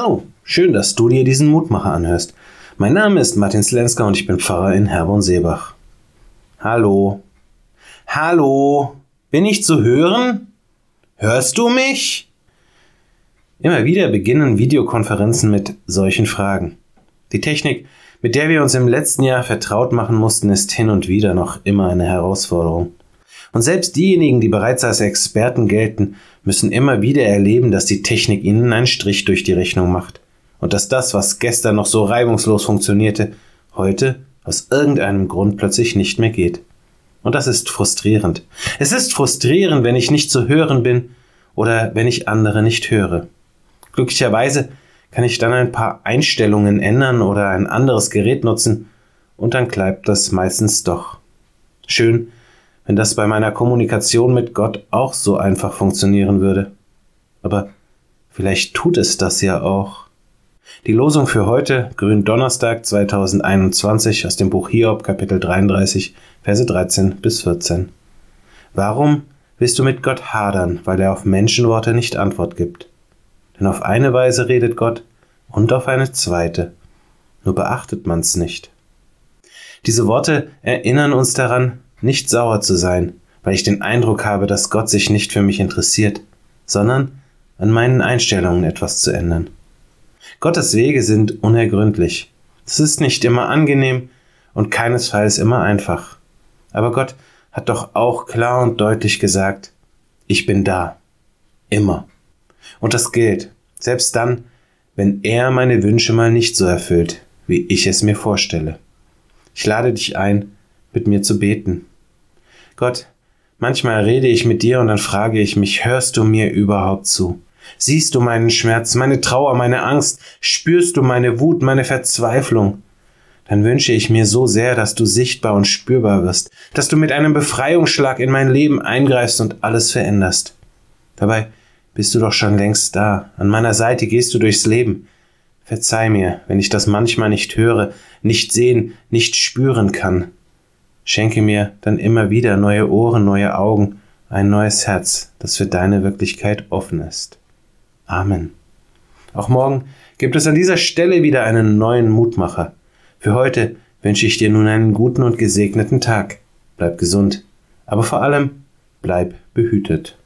Hallo, schön, dass du dir diesen Mutmacher anhörst. Mein Name ist Martin Slenska und ich bin Pfarrer in Herborn-Seebach. Hallo. Hallo. Bin ich zu hören? Hörst du mich? Immer wieder beginnen Videokonferenzen mit solchen Fragen. Die Technik, mit der wir uns im letzten Jahr vertraut machen mussten, ist hin und wieder noch immer eine Herausforderung. Und selbst diejenigen, die bereits als Experten gelten, müssen immer wieder erleben, dass die Technik ihnen einen Strich durch die Rechnung macht und dass das, was gestern noch so reibungslos funktionierte, heute aus irgendeinem Grund plötzlich nicht mehr geht. Und das ist frustrierend. Es ist frustrierend, wenn ich nicht zu hören bin oder wenn ich andere nicht höre. Glücklicherweise kann ich dann ein paar Einstellungen ändern oder ein anderes Gerät nutzen und dann klappt das meistens doch. Schön, wenn das bei meiner Kommunikation mit Gott auch so einfach funktionieren würde. Aber vielleicht tut es das ja auch. Die Losung für heute, Gründonnerstag 2021 aus dem Buch Hiob, Kapitel 33, Verse 13 bis 14. Warum willst du mit Gott hadern, weil er auf Menschenworte nicht Antwort gibt? Denn auf eine Weise redet Gott und auf eine zweite. Nur beachtet man's nicht. Diese Worte erinnern uns daran, nicht sauer zu sein, weil ich den Eindruck habe, dass Gott sich nicht für mich interessiert, sondern an meinen Einstellungen etwas zu ändern. Gottes Wege sind unergründlich. Es ist nicht immer angenehm und keinesfalls immer einfach. Aber Gott hat doch auch klar und deutlich gesagt, ich bin da. Immer. Und das gilt, selbst dann, wenn er meine Wünsche mal nicht so erfüllt, wie ich es mir vorstelle. Ich lade dich ein, mit mir zu beten. Gott, manchmal rede ich mit dir und dann frage ich mich, hörst du mir überhaupt zu? Siehst du meinen Schmerz, meine Trauer, meine Angst? Spürst du meine Wut, meine Verzweiflung? Dann wünsche ich mir so sehr, dass du sichtbar und spürbar wirst, dass du mit einem Befreiungsschlag in mein Leben eingreifst und alles veränderst. Dabei bist du doch schon längst da. An meiner Seite gehst du durchs Leben. Verzeih mir, wenn ich das manchmal nicht höre, nicht sehen, nicht spüren kann. Schenke mir dann immer wieder neue Ohren, neue Augen, ein neues Herz, das für deine Wirklichkeit offen ist. Amen. Auch morgen gibt es an dieser Stelle wieder einen neuen Mutmacher. Für heute wünsche ich dir nun einen guten und gesegneten Tag. Bleib gesund, aber vor allem bleib behütet.